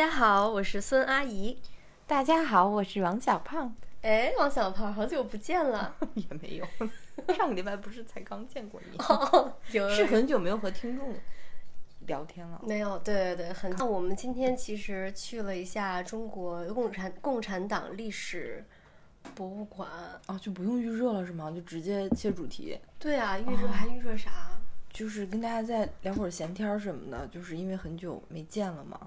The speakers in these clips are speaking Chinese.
大家好，我是孙阿姨。大家好，我是王小胖。哎，王小胖，好久不见了。也没有，上个礼拜不是才刚见过你？哦，有是很久没有和听众聊天了。没有？对对对，很。那我们今天其实去了一下中国共产共产党历史博物馆。啊，就不用预热了是吗？就直接切主题。对啊，预热还预热啥？就是跟大家再聊会儿闲天儿什么的，就是因为很久没见了嘛。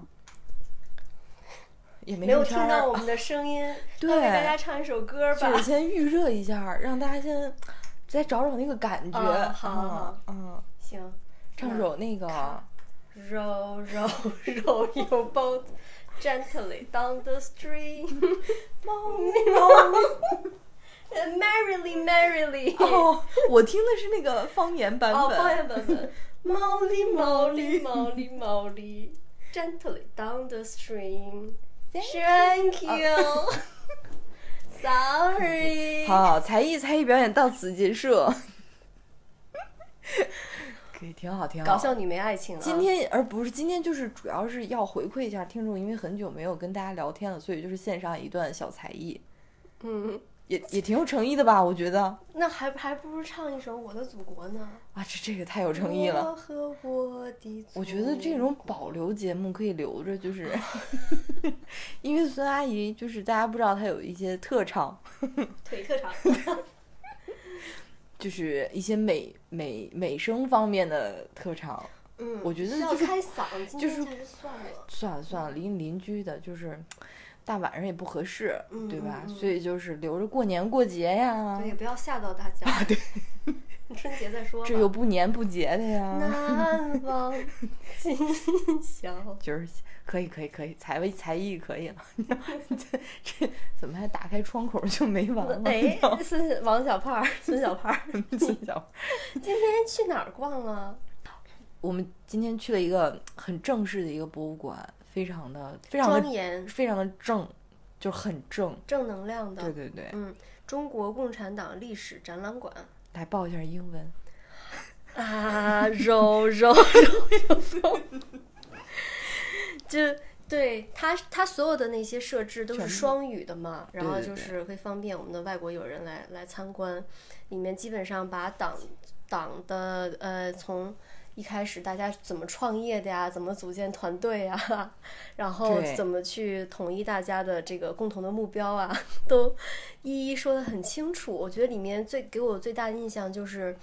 也没没有听到我们的声音，对，给大家唱一首歌吧。就先预热一下，让大家先再找找那个感觉。好好好，嗯，行，唱首那个。Row, row, row your boat gently down the stream. Merrily, merrily. 哦，我听的是那个方言版本。哦，方言版本。Molly, Molly, Molly, Molly, gently down the stream. Thank you. Sorry. 好，才艺才艺表演到此结束。可以，挺好，挺好。搞笑女没爱情了。今天而不是今天，就是主要是要回馈一下听众，因为很久没有跟大家聊天了，所以就是献上一段小才艺。嗯，也也挺有诚意的吧？我觉得。那还还不如唱一首《我的祖国》呢。啊，这这个太有诚意了。我和我的我觉得这种保留节目可以留着，就是 因为孙阿姨就是大家不知道她有一些特长，腿特长。就是一些美美美声方面的特长，嗯，我觉得要就是开嗓，就是算了，算了算了，邻邻居的，就是大晚上也不合适，嗯、对吧？嗯、所以就是留着过年过节呀，对，也不要吓到大家。啊，对，春节再说。这又不年不节的呀。难忘今宵，就是可以可以可以，才艺才艺可以了。这这怎么还打开窗口就没完了？哎，孙王小胖，孙小胖，孙小，今天去哪儿逛了？我们今天去了一个很正式的一个博物馆，非常的非常的庄严，非常的正，就很正，正能量的。对对对，嗯，中国共产党历史展览馆。来报一下英文。啊，揉揉揉揉，就对他，他所有的那些设置都是双语的嘛，然后就是会方便我们的外国友人来来参观。里面基本上把党党的呃从一开始大家怎么创业的呀，怎么组建团队呀，然后怎么去统一大家的这个共同的目标啊，都一一说的很清楚。我觉得里面最给我最大的印象就是。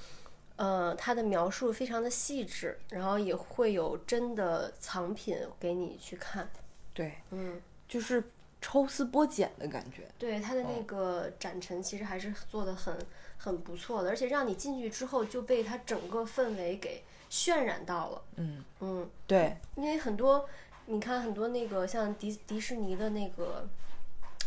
呃，它的描述非常的细致，然后也会有真的藏品给你去看。对，嗯，就是抽丝剥茧的感觉。对，它的那个展陈其实还是做的很很不错的，而且让你进去之后就被它整个氛围给渲染到了。嗯嗯，对，因为很多你看很多那个像迪迪士尼的那个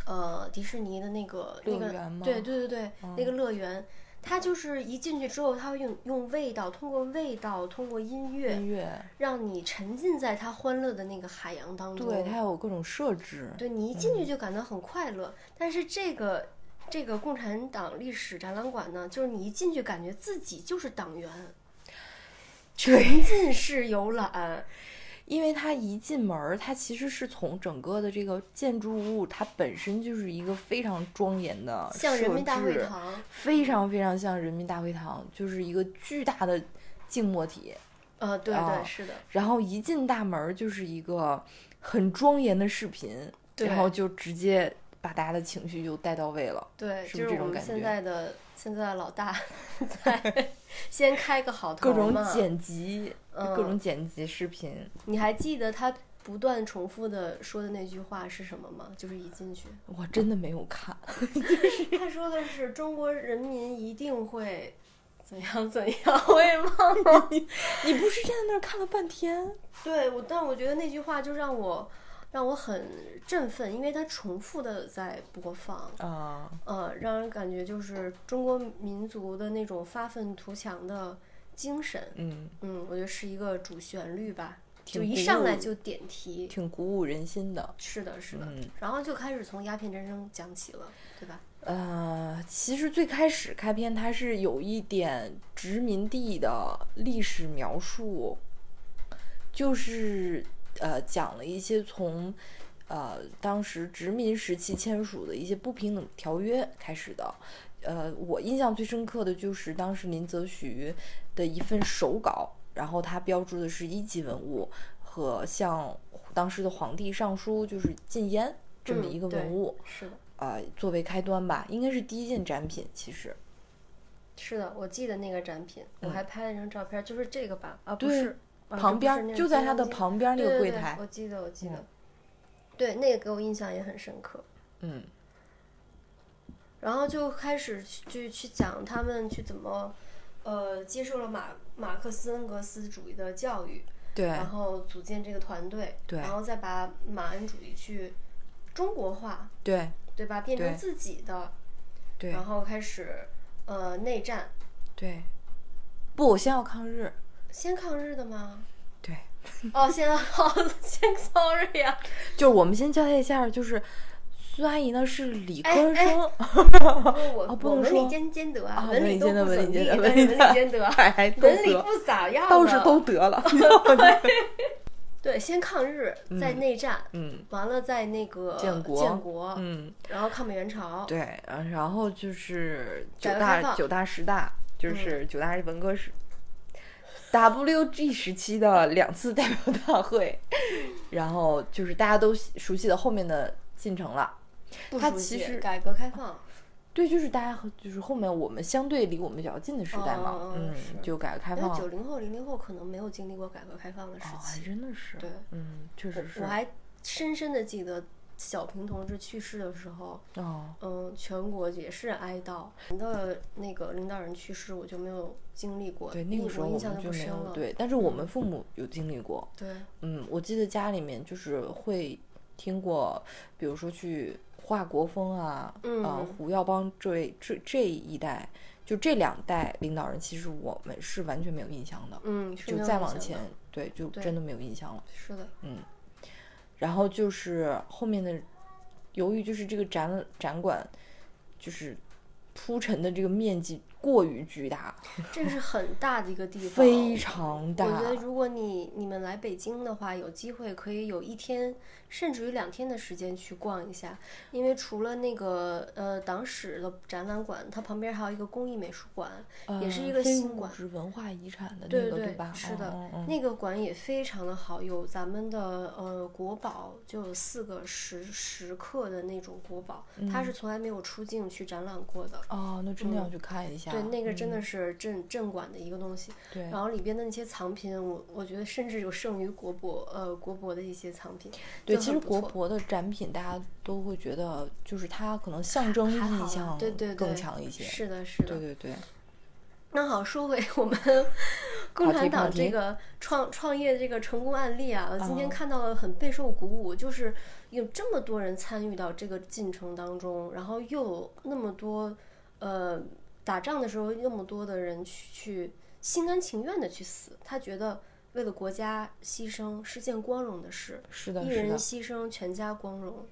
呃迪士尼的那个那个对对对对、嗯、那个乐园。它就是一进去之后，它会用用味道，通过味道，通过音乐，音乐让你沉浸在它欢乐的那个海洋当中。对，它有各种设置。对你一进去就感到很快乐。嗯、但是这个这个共产党历史展览馆呢，就是你一进去感觉自己就是党员，沉浸式游览。因为它一进门，它其实是从整个的这个建筑物，它本身就是一个非常庄严的，像人民大会堂，非常非常像人民大会堂，就是一个巨大的静默体。呃，对对、啊、是的。然后一进大门就是一个很庄严的视频，然后就直接把大家的情绪就带到位了。对，是不是这种感觉？现在的现在的老大在先开个好头各种剪辑。嗯、各种剪辑视频，你还记得他不断重复的说的那句话是什么吗？就是一进去，我真的没有看。他说的是中国人民一定会怎样怎样，我也忘了。你你不是站在那儿看了半天？对，我但我觉得那句话就让我让我很振奋，因为它重复的在播放啊，呃，让人感觉就是中国民族的那种发愤图强的。精神，嗯嗯，我觉得是一个主旋律吧，就一上来就点题，挺鼓舞人心的。是的，是的，嗯、然后就开始从鸦片战争讲起了，对吧？呃，其实最开始开篇它是有一点殖民地的历史描述，就是呃讲了一些从呃当时殖民时期签署的一些不平等条约开始的。呃，我印象最深刻的就是当时林则徐的一份手稿，然后它标注的是一级文物和向当时的皇帝上书，就是禁烟这么一个文物。是的。呃，作为开端吧，应该是第一件展品。其实，是的，我记得那个展品，我还拍了一张照片，就是这个吧？啊，不是，旁边就在他的旁边那个柜台。我记得，我记得。对，那个给我印象也很深刻。嗯。然后就开始就去讲他们去怎么，呃，接受了马马克思恩格斯主义的教育，对，然后组建这个团队，对，然后再把马恩主义去中国化，对，对吧？变成自己的，对，然后开始呃内战，对，不，我先要抗日，先抗日的吗？对，哦，先 好，先 sorry 呀，就是我们先交代一下，就是。孙阿姨呢是理科生，我 不能说。文理兼兼得啊，文理兼得，文理兼得，文理兼得，文理不咋样，倒是都得了。对，先抗日，再内战，嗯，完了再那个建国，建国，嗯，然后抗美援朝，对，然后就是九大九大十大，就是九大文革时，WG 时期的两次代表大会，然后就是大家都熟悉的后面的进程了。它其实改革开放，对，就是大家和就是后面我们相对离我们比较近的时代嘛，嗯，就改革开放。九零后、零零后可能没有经历过改革开放的时期，还真的是，对，嗯，确实是。我还深深的记得小平同志去世的时候，哦，嗯，全国也是哀悼。的那个领导人去世，我就没有经历过，对，那个时候我们就没有对，但是我们父母有经历过，对，嗯，我记得家里面就是会听过，比如说去。华国锋啊，呃，胡耀邦这位这这一代，就这两代领导人，其实我们是完全没有印象的。嗯，就再往前，对，就真的没有印象了。是的，嗯。然后就是后面的，由于就是这个展展馆，就是铺陈的这个面积。过于巨大，这是很大的一个地方，非常大。我觉得如果你你们来北京的话，有机会可以有一天甚至于两天的时间去逛一下，因为除了那个呃党史的展览馆，它旁边还有一个工艺美术馆，也是一个新馆，是文化遗产的那个对吧？是的，那个馆也非常的好，有咱们的呃国宝，就有四个石石刻的那种国宝，它是从来没有出境去展览过的。哦，那真的要去看一下。对，那个真的是镇镇馆的一个东西。对，然后里边的那些藏品，我我觉得甚至有胜于国博呃国博的一些藏品。对，其实国博的展品，大家都会觉得就是它可能象征意象对对更强一些。是的，是的。对对对。那好，说回我们 共产党这个创创业这个成功案例啊，我今天看到了很备受鼓舞，就是有这么多人参与到这个进程当中，然后又有那么多呃。打仗的时候，那么多的人去去心甘情愿的去死，他觉得为了国家牺牲是件光荣的事，是的，一人牺牲全家光荣。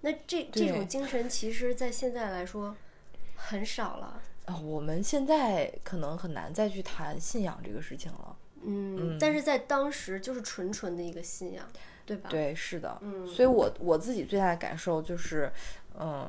那这这种精神，其实在现在来说很少了啊。我们现在可能很难再去谈信仰这个事情了。嗯，但是在当时就是纯纯的一个信仰，对吧？对，是的。嗯，所以我我自己最大的感受就是，嗯。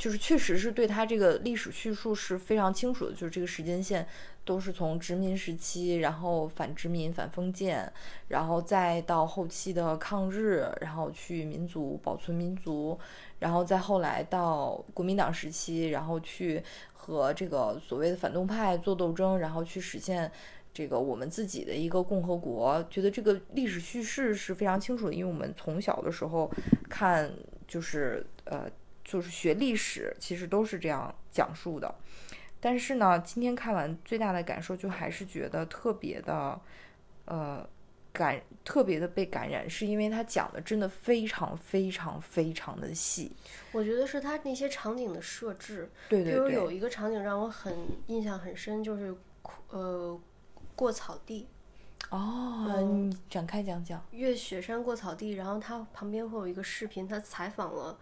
就是确实是对他这个历史叙述是非常清楚的，就是这个时间线都是从殖民时期，然后反殖民、反封建，然后再到后期的抗日，然后去民族保存民族，然后再后来到国民党时期，然后去和这个所谓的反动派做斗争，然后去实现这个我们自己的一个共和国。觉得这个历史叙事是非常清楚的，因为我们从小的时候看就是呃。就是学历史，其实都是这样讲述的。但是呢，今天看完最大的感受，就还是觉得特别的，呃，感特别的被感染，是因为他讲的真的非常非常非常的细。我觉得是他那些场景的设置，对对对，比如有一个场景让我很印象很深，就是呃过草地。哦，你展开讲讲。越雪山过草地，然后他旁边会有一个视频，他采访了。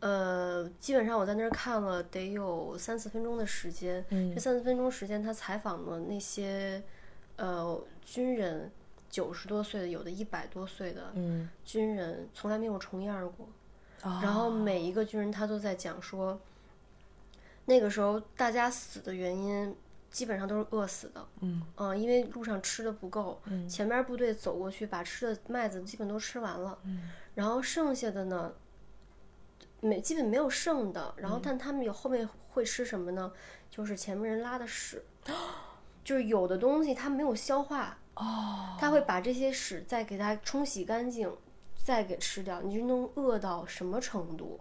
呃，基本上我在那儿看了得有三四分钟的时间。这三四分钟时间，他采访了那些呃军人，九十多岁的，有的一百多岁的嗯，军人，从来没有重样过。啊然后每一个军人他都在讲说，那个时候大家死的原因基本上都是饿死的，嗯。因为路上吃的不够，嗯。前面部队走过去把吃的麦子基本都吃完了，嗯。然后剩下的呢，没基本没有剩的，然后嗯但他们有后面会吃什么呢？就是前面人拉的屎，就是有的东西它没有消化，哦，他会把这些屎再给它冲洗干净，再给吃掉。你就能饿到什么程度？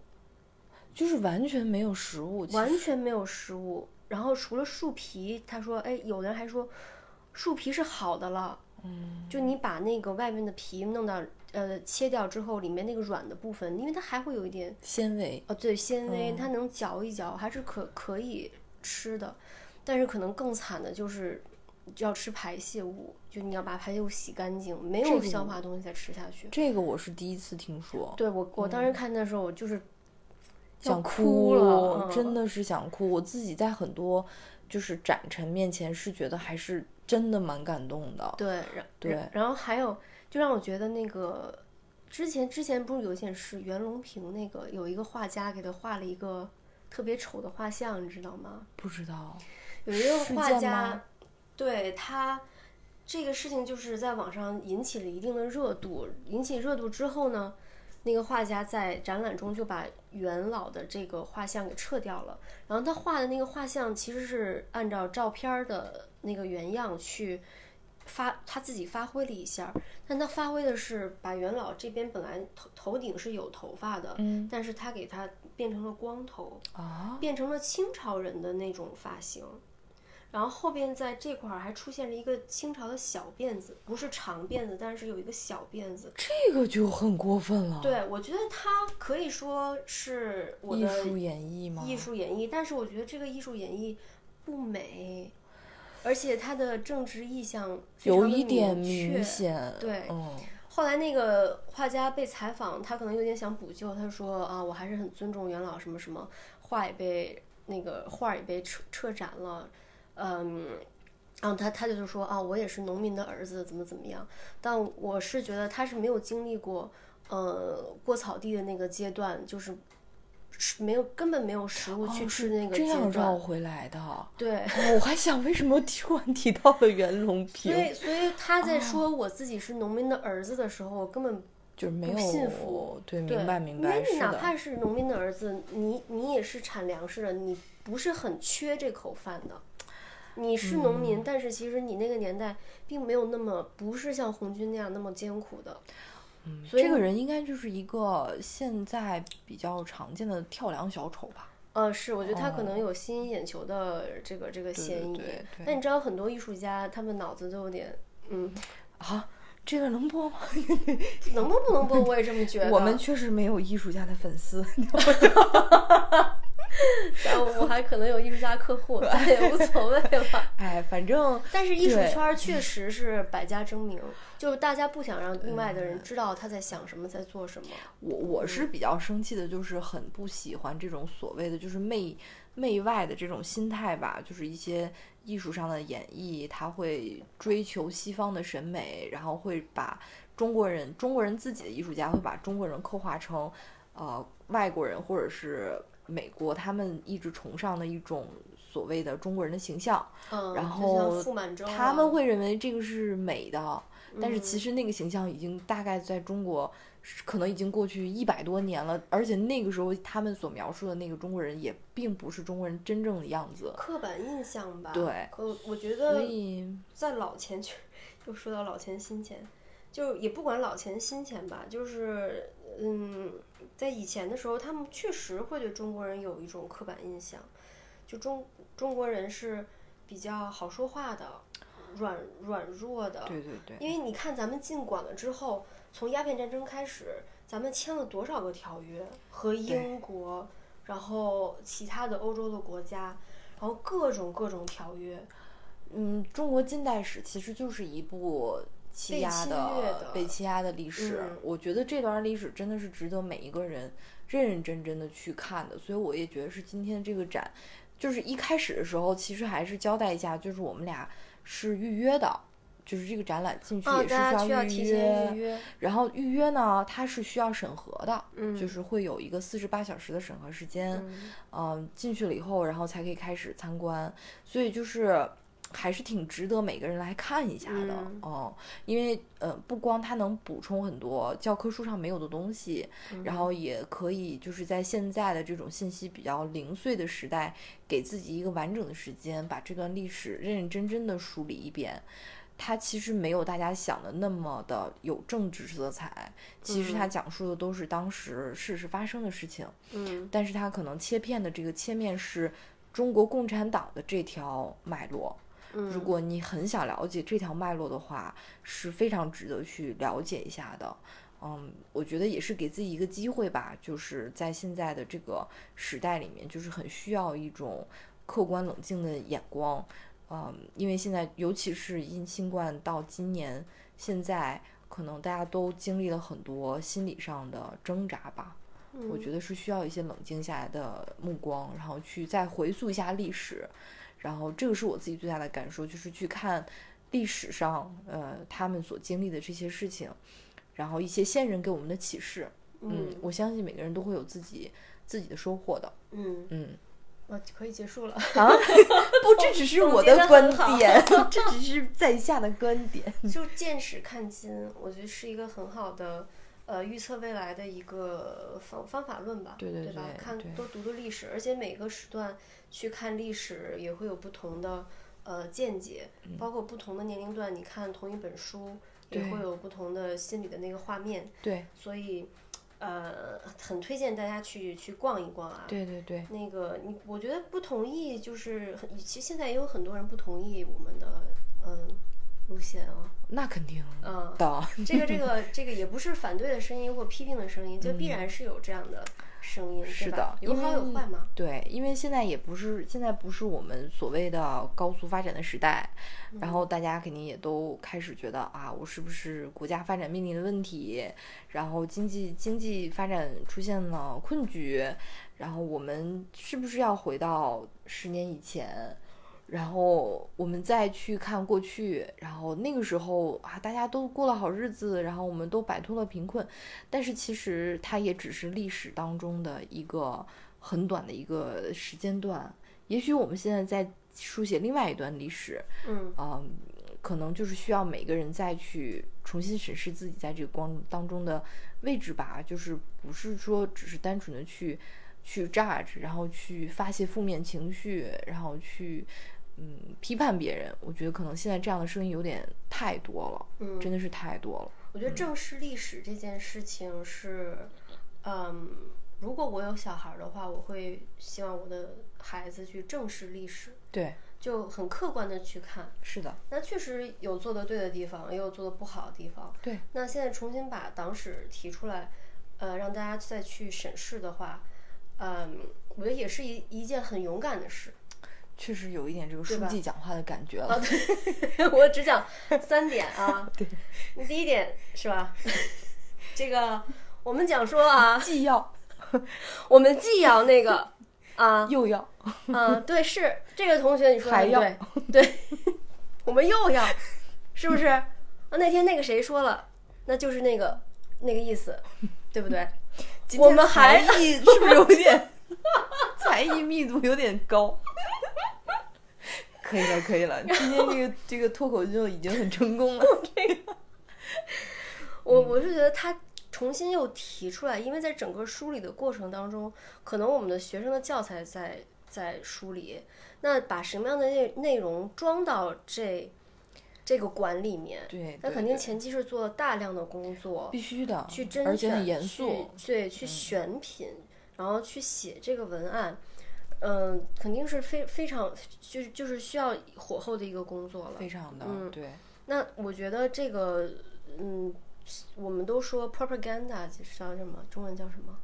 就是完全没有食物，完全没有食物。然后除了树皮，他说，哎，有的人还说树皮是好的了。嗯，就你把那个外面的皮弄到呃切掉之后，里面那个软的部分，因为它还会有一点纤维，哦对纤维，嗯它能嚼一嚼，还是可可以吃的。但是可能更惨的就是要吃排泄物，就你要把排泄物洗干净，没有消化的东西再吃下去。这个我是第一次听说，对我，我当时看的时候，我就是要想哭了，嗯真的是想哭。我自己在很多就是展陈面前是觉得还是真的蛮感动的。对，然对然然后还有就让我觉得那个之前之前不是有一件事，袁隆平那个有一个画家给他画了一个特别丑的画像，你知道吗？不知道，有一个画家，对他这个事情就是在网上引起了一定的热度，引起热度之后呢，那个画家在展览中就把元老的这个画像给撤掉了，然后他画的那个画像其实是按照照片儿的那个原样去。发他自己发挥了一下，但他发挥的是把元老这边本来头头顶是有头发的，嗯但是他给他变成了光头，啊，变成了清朝人的那种发型，然后后边在这块儿还出现了一个清朝的小辫子，不是长辫子，但是有一个小辫子。这个就很过分了。，对，我觉得他可以说是我艺的术演绎吗？艺术演绎，但是我觉得这个艺术演绎不美，而且他的政治意向有一点明显。对嗯后来那个画家被采访，他可能有点想补救，他说啊，我还是很尊重元老什么什么，画也被那个画也被撤撤展了，嗯，然后他他就说啊，我也是农民的儿子，怎么怎么样，但我是觉得他是没有经历过，呃，过草地的那个阶段，就是是没有根本没有食物去吃那个阶这样绕，回来的。对。哦我还想为什么突然提到了袁隆平所，以，所以他在说我自己是农民的儿子的时候，我根本就是没有信有服对，对，明白明白因白，为你哪。怕是农民的儿子，你你也是产粮食的，你不是很缺这口饭的。你是农嗯民，但是其实你那个年代并没有那么不是像红军那样那么艰苦的。嗯所以这个人应该就是一个现在比较常见的跳梁小丑吧？呃，是，我觉得他可哦能有吸引眼球的这个这个嫌疑。但你知道很多艺术家，他们脑子都有点，嗯，啊，这个能播吗？能播不能播，我也这么觉得。我们确实没有艺术家的粉丝。但我还可能有艺术家客户，但也无所谓了。哎，反正但是艺术圈儿确实是百家争鸣，就是大家不想让另外的人知道他在想什么，在做什么。我我是嗯比较生气的，就是很不喜欢这种所谓的就是媚媚外的这种心态吧，就是一些艺术上的演绎，他会追求西方的审美，然后会把中国人中国人自己的艺术家会把中国人刻画成呃外国人或者是美国他们一直崇尚的一种所谓的中国人的形象，嗯，然后他们会认为这个是美的，但是其嗯实那个形象已经大概在中国可能已经过去一百多年了，而且那个时候他们所描述的那个中国人也并不是中国人真正的样子，刻板印象吧。对。可我觉所得以在老钱就 又说到老钱新钱，就也不管老钱新钱吧，就是嗯，在以前的时候，他们确实会对中国人有一种刻板印象，就中中国人是比较好说话的，软软弱的。对对对，因为你看咱们进馆了之后，从鸦片战争开始，咱们签了多少个条约和英国，然后其他的欧洲的国家，然后各种各种条约。嗯，中国近代史其实就是一部欺压的被欺压的历史。嗯我觉得这段历史真的是值得每一个人认认真真的去看的。所以我也觉得是今天这个展，就是一开始的时候其实还是交代一下，就是我们俩是预约的。就是这个展览进去哦，也是需要预约。然后预约呢，它是需要审核的，嗯就是会有一个四十八小时的审核时间。嗯嗯、进去了以后，然后才可以开始参观，所以就是还是挺值得每个人来看一下的嗯哦、因为呃，不光它能补充很多教科书上没有的东西，然后也可以就是在现在的这种信息比较零碎的时代，给自己一个完整的时间，把这段历史认认真真的梳理一遍。它其实没有大家想的那么的有政治色彩，其实它讲述的都是当时事实发生的事情。嗯但是它可能切片的这个切面是中国共产党的这条脉络。嗯，如果你很想了解这条脉络的话，是非常值得去了解一下的。嗯，我觉得也是给自己一个机会吧，就是在现在的这个时代里面，就是很需要一种客观冷静的眼光。嗯，因为现在尤其是因新冠到今年，现在可能大家都经历了很多心理上的挣扎吧。我觉得是需要一些冷静下来的目光，然后去再回溯一下历史，然后这个是我自己最大的感受，就是去看历史上呃他们所经历的这些事情，然后一些先人给我们的启示。嗯，我相信每个人都会有自己自己的收获的。嗯，嗯，我，可以结束了。啊，不，这只是我的观点，这只是在下的观点。就见史看今，我觉得是一个很好的呃预测未来的一个方方法论吧，对对吧？对吧看多读读历史，而且每个时段去看历史也会有不同的呃见解，包括不同的年龄段，你看同一本书也会有不同的心理的那个画面，对所以呃很推荐大家去去逛一逛啊。对对对，那个你，我觉得不同意就是很，其实现在也有很多人不同意我们的嗯路线啊。那肯定嗯，的。这个这个这个也不是反对的声音或批评的声音，就必然是有这样的声音，嗯是的有好有坏嘛。对，因为现在也不是现在不是我们所谓的高速发展的时代，然后大家肯定也都开始觉得啊，我是不是国家发展面临的问题，然后经济经济发展出现了困局，然后我们是不是要回到十年以前？然后我们再去看过去，然后那个时候啊，大家都过了好日子，然后我们都摆脱了贫困，但是其实它也只是历史当中的一个很短的一个时间段。也许我们现在在书写另外一段历史，嗯。嗯，可能就是需要每个人再去重新审视自己在这个光当中的位置吧，就是不是说只是单纯的去去 judge，然后去发泄负面情绪，然后去嗯批判别人。我觉得可能现在这样的声音有点太多了，嗯，真的是太多了。我觉得正视历史这件事情是，嗯，如果我有小孩的话，我会希望我的孩子去正视历史，对，就很客观的去看。是的，那确实有做的对的地方，也有做的不好的地方。对，那现在重新把党史提出来，呃，让大家再去审视的话，嗯，我觉得也是一一件很勇敢的事。确实有一点这个书记讲话的感觉了。啊，对，我只讲三点啊。对，第一点是吧？这个我们讲说啊，既要我们既要那个啊，又要，嗯，对，是这个同学你说的还要对，对，我们又要，是不是？啊，那天那个谁说了，那就是那个那个意思，对不对？今我们还是不是有点 才艺密度有点高？可以了，可以了，今天这个这个脱口秀已经很成功了。这个我我是觉得他重新又提出来，因为在整个梳理的过程当中，可能我们的学生的教材在在梳理，那把什么样的内内容装到这这个馆里面，对，那肯定前期是做了大量的工作，必须的，去甄选，而且很严肃。去对，去选品，然后去写这个文案。嗯，肯定是非非常就是就是需要火候的一个工作了。非常的、嗯对，那我觉得这个，嗯，我们都说 propaganda 叫什么？中文叫什么？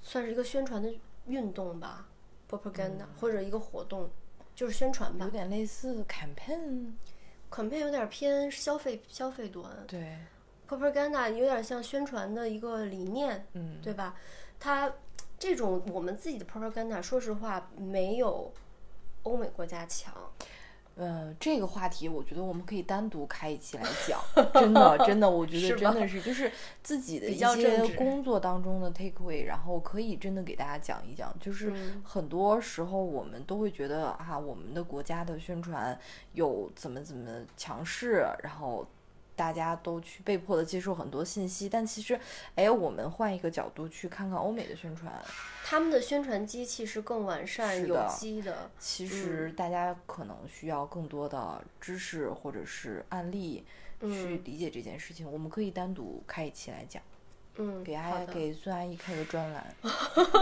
算是一个宣传的运动吧，propaganda、或者一个活动，就是宣传吧有。点类似 campaign。campaign 有点偏消费消费端对，，propaganda 有点像宣传的一个理念，嗯，对吧？它这种我们自己的 propaganda，说实话没有欧美国家强。呃，这个话题我觉得我们可以单独开一期来讲，真的，真的，我觉得真的是就是自己的一些工作当中的 take away，然后可以真的给大家讲一讲，就是很多时候我们都会觉得啊，我们的国家的宣传有怎么怎么强势，然后。大家都去被迫的接受很多信息，但其实，哎，我们换一个角度去看看欧美的宣传，他们的宣传机器是更完善、有机的。其实大家可能需要更多的知识或者是案例去理解这件事情。我们可以单独开一期来讲，嗯，给阿给孙阿姨开个专栏，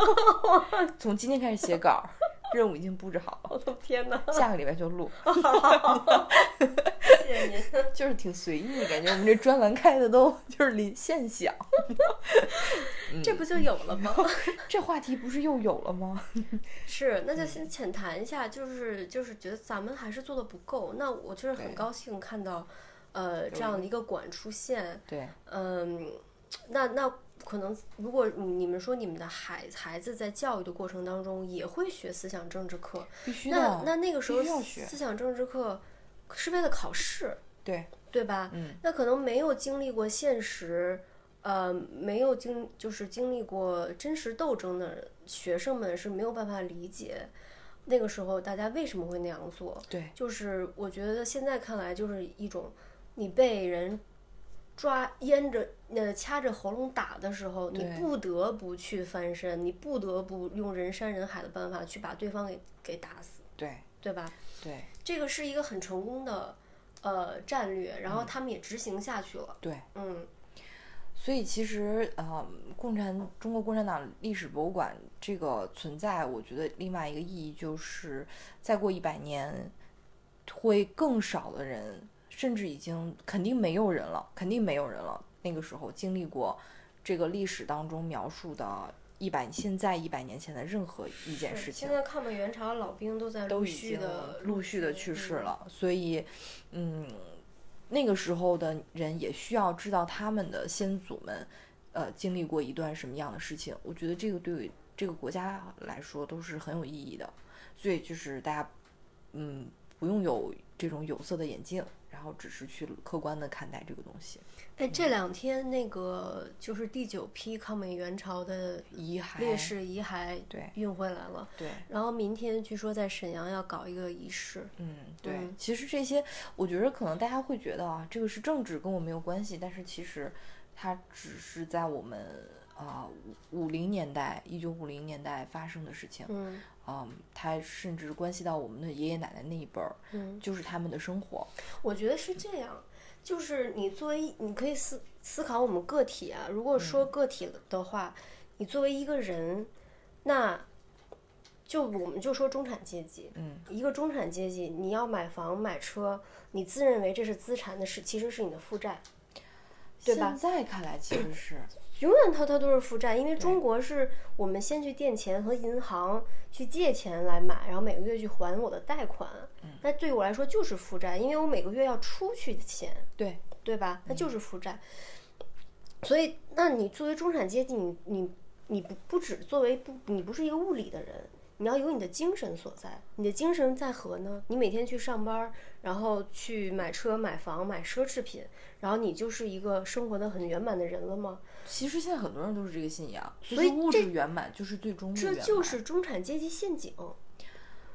从今天开始写稿。任务已经布置好了，我的天哪！下个礼拜就录。谢谢您，就是挺随意，感觉我们这专栏开的都就是临现想。这不就有了吗？这话题不是又有了吗？是，那就先浅谈一下，就是就是觉得咱们还是做的不够。那我就是很高兴看到，呃，这样的一个馆出现。对，嗯，那那。可能，如果你们说你们的孩孩子在教育的过程当中也会学思想政治课，必须的。那那那个时候思想政治课是为了考试，对对吧？嗯。那可能没有经历过现实，呃，没有经就是经历过真实斗争的学生们是没有办法理解那个时候大家为什么会那样做。对，就是我觉得现在看来就是一种你被人。抓咽着呃掐着喉咙打的时候，你不得不去翻身，你不得不用人山人海的办法去把对方给给打死，对对吧？对，这个是一个很成功的呃战略，然后他们也执行下去了。对，嗯，所以其实呃，共产中国共产党历史博物馆这个存在，我觉得另外一个意义就是再过一百年，会更少的人。甚至已经肯定没有人了，肯定没有人了。那个时候经历过这个历史当中描述的一百现在一百年前的任何一件事情。现在抗美援朝老兵都在陆续的陆续的去世了，所以，嗯，那个时候的人也需要知道他们的先祖们，呃，经历过一段什么样的事情。我觉得这个对这个国家来说都是很有意义的。所以就是大家，嗯，不用有这种有色的眼镜。然后只是去客观的看待这个东西。哎，这两天那个就是第九批抗美援朝的遗骸、烈士遗骸，对，运回来了。对。然后明天据说在沈阳要搞一个仪式。嗯，对。其实这些，我觉得可能大家会觉得啊，这个是政治，跟我没有关系。但是其实它只是在我们啊五零年代，一九五零年代发生的事情。嗯。嗯，它甚至关系到我们的爷爷奶奶那一辈儿，嗯，就是他们的生活。我觉得是这样，就是你作为你可以思思考我们个体啊，如果说个体的话，你作为一个人，那就我们就说中产阶级，嗯，一个中产阶级，你要买房买车，你自认为这是资产的是其实是你的负债，对吧？现在看来其实是。永远它它都是负债，因为中国是我们先去垫钱和银行去借钱来买，然后每个月去还我的贷款。那对于我来说就是负债，因为我每个月要出去的钱，对对吧？那就是负债。所以，那你作为中产阶级，你你你不不只作为不，你不是一个物理的人。你要有你的精神所在，你的精神在何呢？你每天去上班，然后去买车、买房、买奢侈品，然后你就是一个生活的很圆满的人了吗？其实现在很多人都是这个信仰，所以物质圆满就是最终。这就是中产阶级陷阱，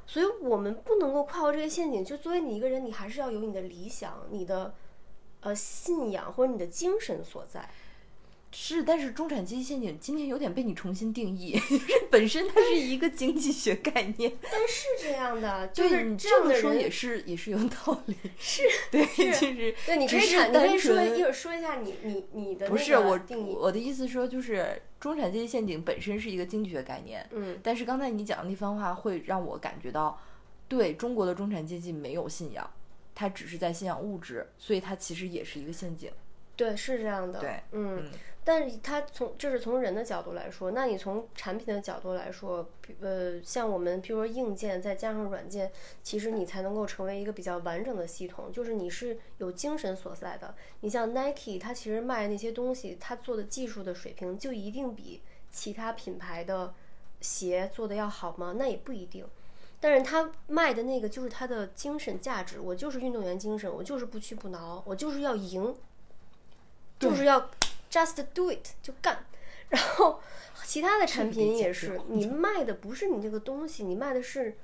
所以我们不能够跨过这个陷阱。就作为你一个人，你还是要有你的理想、你的呃信仰或者你的精神所在。是，但是中产阶级陷阱今天有点被你重新定义，本身它是一个经济学概念。但是这样的，就是你这么说也是也是有道理。是，对，就是对，你可以谈，你可以说一会儿说一下你你你的不是我定义。我的意思说，就是中产阶级陷阱本身是一个经济学概念。嗯。但是刚才你讲的那番话会让我感觉到，对中国的中产阶级没有信仰，他只是在信仰物质，所以它其实也是一个陷阱。对，是这样的。对，嗯。但是它从这是从人的角度来说，那你从产品的角度来说，呃，像我们比如说硬件再加上软件，其实你才能够成为一个比较完整的系统，就是你是有精神所在的。你像 Nike，它其实卖那些东西，它做的技术的水平就一定比其他品牌的鞋做的要好吗？那也不一定。但是他卖的那个就是他的精神价值，我就是运动员精神，我就是不屈不挠，我就是要赢，就是要 just do it 就干。然后其他的产品也是，你卖的不是你这个东西，你卖的是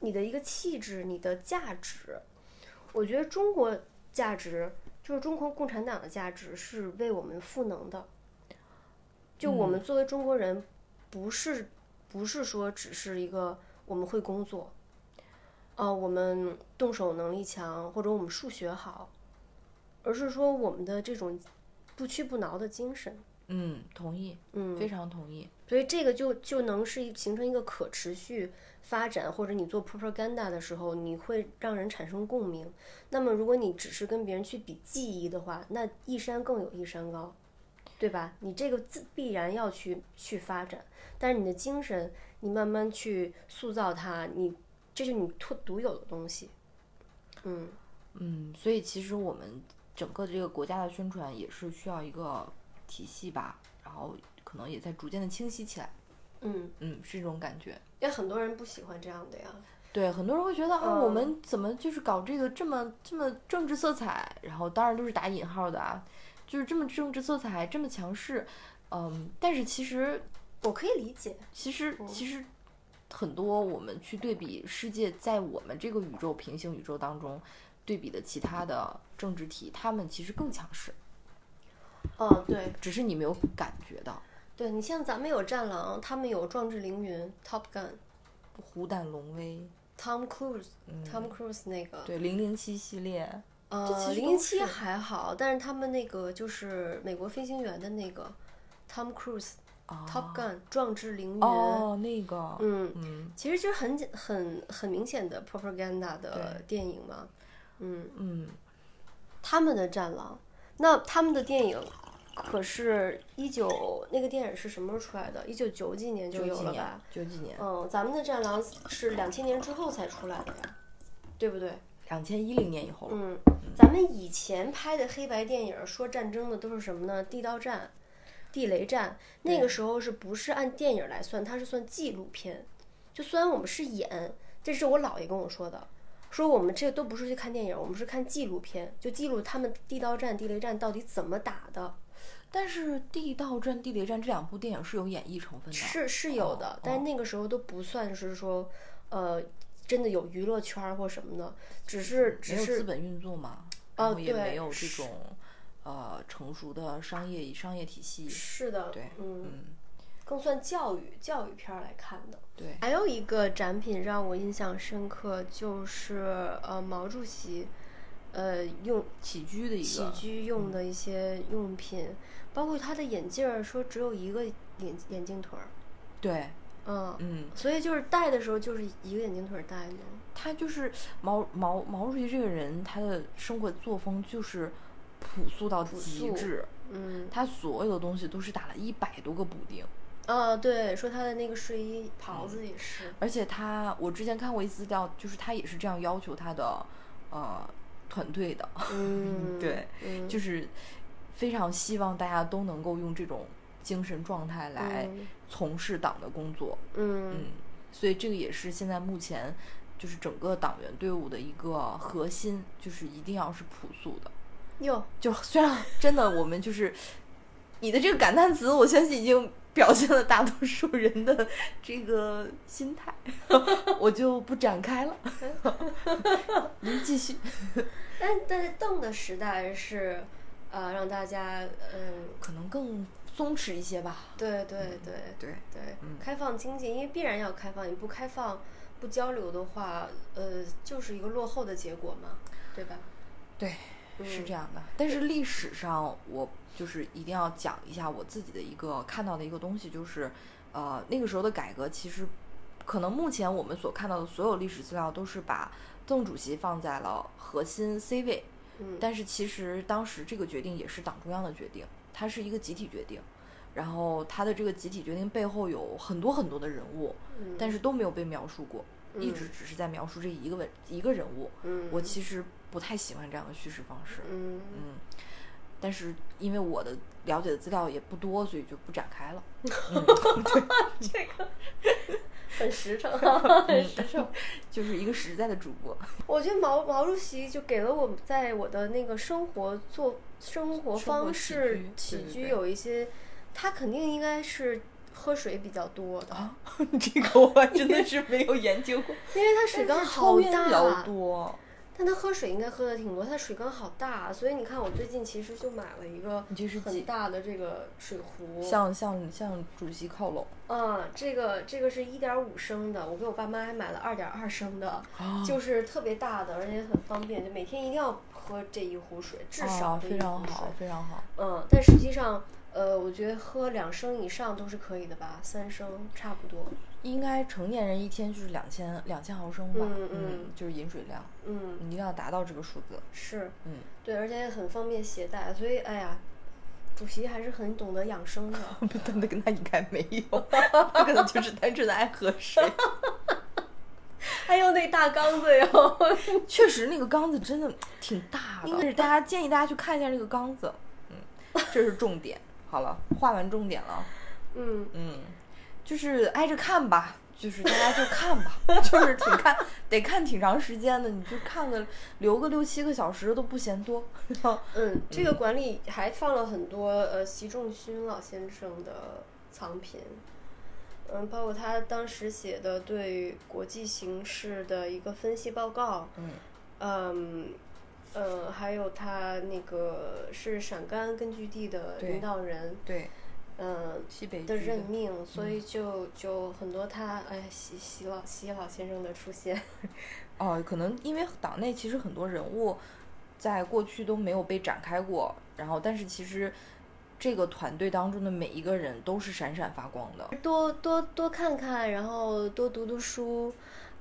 你的一个气质，你的价值。我觉得中国价值就是中国共产党的价值是为我们赋能的。就我们作为中国人，不是不是说只是一个我们会工作，呃，我们动手能力强或者我们数学好，而是说我们的这种不屈不挠的精神。嗯，同意，嗯，非常同意。所以这个就就能是形成一个可持续发展，或者你做 propaganda 的时候，你会让人产生共鸣。那么如果你只是跟别人去比技艺的话，那一山更有一山高，对吧？你这个自必然要去去发展，但是你的精神，你慢慢去塑造它，你这是你特独有的东西。嗯嗯，所以其实我们整个这个国家的宣传也是需要一个。体系吧，然后可能也在逐渐的清晰起来。嗯嗯，是这种感觉。因为很多人不喜欢这样的呀。对，很多人会觉得啊，我们怎么就是搞这个这么这么政治色彩？然后当然都是打引号的啊，就是这么政治色彩，这么强势。嗯，但是其实我可以理解。其实其实很多我们去对比世界，在我们这个宇宙平行宇宙当中对比的其他的政治体，他们其实更强势。哦，对，只是你没有感觉到。对你像咱们有战狼，他们有壮志凌云，Top Gun，虎胆龙威，Tom Cruise，Tom Cruise 那个，对，零零七系列，呃，零零七还好，但是他们那个就是美国飞行员的那个，Tom Cruise，Top Gun，壮志凌云，哦，那个，嗯嗯，其实就是很很很明显的 propaganda 的电影嘛，嗯嗯，他们的战狼。那他们的电影，可是一九那个电影是什么时候出来的？一九九几年就有了吧？九几年。嗯，咱们的《战狼》是两千年之后才出来的呀，对不对？两千一零年以后。嗯，咱们以前拍的黑白电影说战争的都是什么呢？地道战、地雷战，那个时候是不是按电影来算？它是算纪录片。就虽然我们是演，这是我姥爷跟我说的。说我们这都不是去看电影，我们是看纪录片，就记录他们地道战、地雷战到底怎么打的。但是地道战、地雷战这两部电影是有演绎成分的，是是有的，但是那个时候都不算是说，呃，真的有娱乐圈或什么的，只是只是资本运作嘛，然后也没有这种呃成熟的商业商业体系。是的，对，嗯。更算教育教育片来看的。对，还有一个展品让我印象深刻，就是呃毛主席，呃用起居的一个起居用的一些用品，包括他的眼镜儿，说只有一个眼眼镜腿儿。对，嗯嗯，所以就是戴的时候就是一个眼镜腿儿戴的。他就是毛毛毛主席这个人，他的生活作风就是朴素到极致。嗯，他所有的东西都是打了一百多个补丁。啊，对，说他的那个睡衣袍子也是，而且他，我之前看过一资料，就是他也是这样要求他的呃团队的，嗯，对，就是非常希望大家都能够用这种精神状态来从事党的工作，嗯，所以这个也是现在目前就是整个党员队伍的一个核心，就是一定要是朴素的。哟，就虽然 真的我们就是你的这个感叹词，我相信已经。表现了大多数人的这个心态，我就不展开了。您继续。但但是邓的时代是，呃，让大家嗯，可能更松弛一些吧。对对对对对，开放经济，因为必然要开放，你不开放、不交流的话，呃，就是一个落后的结果嘛，对吧？对，是这样的。但是历史上我。就是一定要讲一下我自己的一个看到的一个东西，就是，呃，那个时候的改革其实，可能目前我们所看到的所有历史资料都是把邓主席放在了核心 C 位，嗯，但是其实当时这个决定也是党中央的决定，它是一个集体决定，然后他的这个集体决定背后有很多很多的人物，嗯，但是都没有被描述过，一直只是在描述这一个问一个人物，嗯，我其实不太喜欢这样的叙事方式，嗯嗯。但是因为我的了解的资料也不多，所以就不展开了。这个，很实诚，很实诚，就是一个实在的主播。我觉得毛毛主席就给了我在我的那个生活做生活方式起居有一些，他肯定应该是喝水比较多的。这个我还真的是没有研究过，因为他水缸好大，比较多。但他喝水应该喝的挺多，他水缸好大，所以你看我最近其实就买了一个很大的这个水壶，向向向主席靠拢。嗯，这个这个是一点五升的，我给我爸妈还买了二点二升的，就是特别大的，而且很方便，就每天一定要喝这一壶水，至少非常好，非常好。嗯，但实际上。呃，我觉得喝两升以上都是可以的吧，三升差不多。应该成年人一天就是两千两千毫升吧，嗯嗯，就是饮水量，嗯，你一定要达到这个数字。是，嗯，对，而且很方便携带，所以哎呀，主席还是很懂得养生的。那那应该没有，可能就是单纯的爱喝水。还有那大缸子哟，确实那个缸子真的挺大的，但是大家建议大家去看一下这个缸子，嗯，这是重点。好了，画完重点了。嗯嗯，就是挨着看吧，就是大家就看吧，就是挺看，得看挺长时间的，你就看个留个六七个小时都不嫌多。嗯，这个馆里还放了很多呃习仲勋老先生的藏品，嗯，包括他当时写的对国际形势的一个分析报告。嗯嗯。呃，还有他那个是陕甘根据地的领导人，对，嗯，西北的任命，所以就就很多他，哎，习习老习老先生的出现，哦，可能因为党内其实很多人物在过去都没有被展开过，然后但是其实这个团队当中的每一个人都是闪闪发光的，多多多看看，然后多读读书，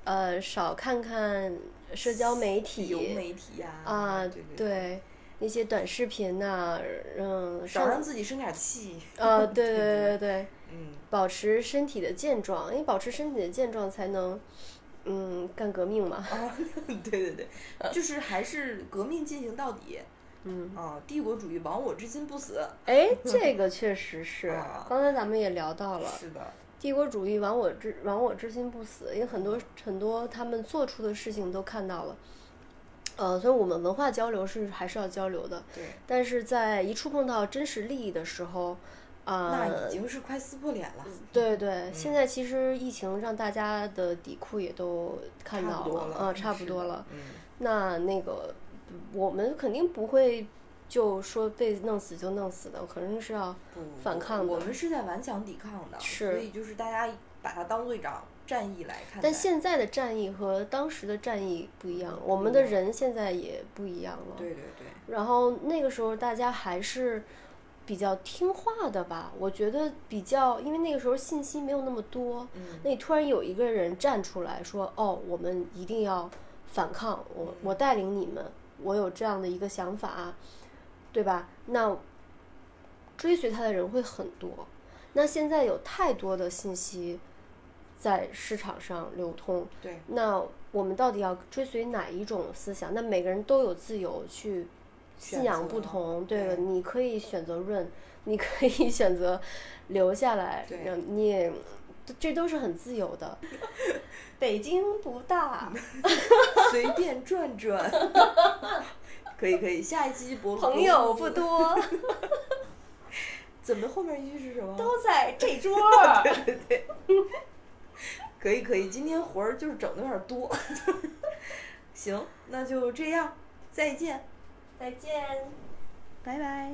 呃，少看看。社交媒体，媒体呀，啊，对，那些短视频呐，嗯，少让自己生点气。啊，对对对对对，嗯，保持身体的健壮，因为保持身体的健壮才能，嗯，干革命嘛。啊，对对对，就是还是革命进行到底。嗯，啊，帝国主义亡我之心不死。哎，这个确实是，刚才咱们也聊到了。是的。帝国主义亡我之亡我之心不死，因为很多很多他们做出的事情都看到了，呃，所以我们文化交流是还是要交流的。对。但是在一触碰到真实利益的时候，啊，那已经是快撕破脸了。对对，现在其实疫情让大家的底裤也都看到了，啊，差不多了。嗯。那那个，我们肯定不会。就说被弄死就弄死的，我肯定是要反抗的。我们是在顽强抵抗的，所以就是大家把它当做一场战役来看。但现在的战役和当时的战役不一样，我们的人现在也不一样了。对对对。然后那个时候大家还是比较听话的吧？我觉得比较，因为那个时候信息没有那么多。嗯。那你突然有一个人站出来说：“哦，我们一定要反抗，我我带领你们，我有这样的一个想法。”对吧？那追随他的人会很多。那现在有太多的信息在市场上流通。对。那我们到底要追随哪一种思想？那每个人都有自由去信仰不同，对了，你可以选择润，你可以选择留下来，对你也这都是很自由的。北京不大，随便转转。可以可以，下一期博朋友不多 怎么后面一句是什么？都在这 桌。对对对，可以可以，今天活儿就是整的有点多。行，那就这样，再见，再见，拜拜。